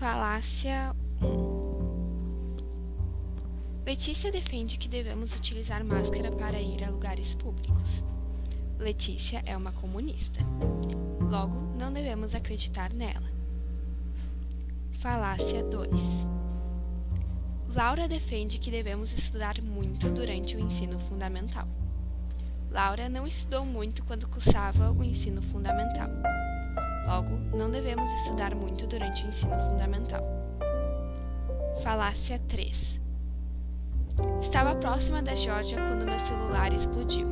Falácia 1 Letícia defende que devemos utilizar máscara para ir a lugares públicos. Letícia é uma comunista. Logo, não devemos acreditar nela. Falácia 2 Laura defende que devemos estudar muito durante o ensino fundamental. Laura não estudou muito quando cursava o ensino fundamental. Logo, não devemos estudar muito durante o ensino fundamental. Falácia 3 Estava próxima da Georgia quando meu celular explodiu.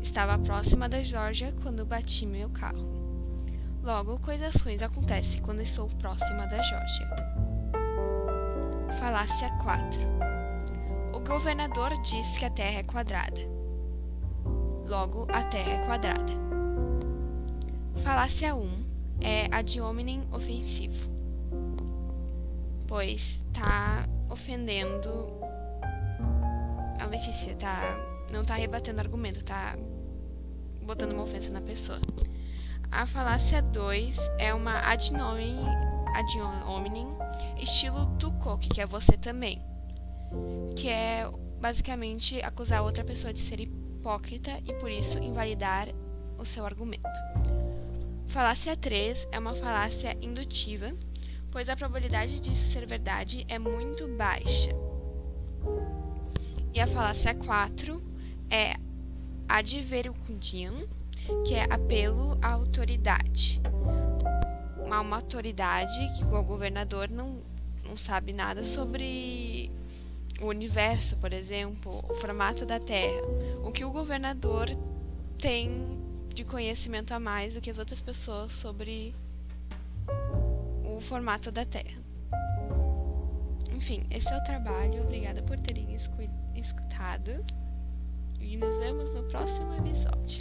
Estava próxima da Georgia quando bati meu carro. Logo, coisas ruins acontecem quando estou próxima da Georgia. Falácia 4 O governador diz que a Terra é quadrada. Logo, a Terra é quadrada. Falácia 1 é a de hominem ofensivo, pois está ofendendo a Letícia, tá, não está rebatendo argumento, está botando uma ofensa na pessoa. A falácia 2 é uma ad hominem, estilo Tukok, que é você também. Que é basicamente acusar outra pessoa de ser hipócrita e por isso invalidar o seu argumento. Falácia 3 é uma falácia indutiva, pois a probabilidade disso ser verdade é muito baixa. E a falácia 4 é adverundium, que é apelo à autoridade. Uma, uma autoridade que o governador não, não sabe nada sobre o universo, por exemplo, o formato da Terra. O que o governador tem de conhecimento a mais do que as outras pessoas sobre o formato da Terra. Enfim, esse é o trabalho. Obrigada por terem escutado. E nos vemos no próximo episódio.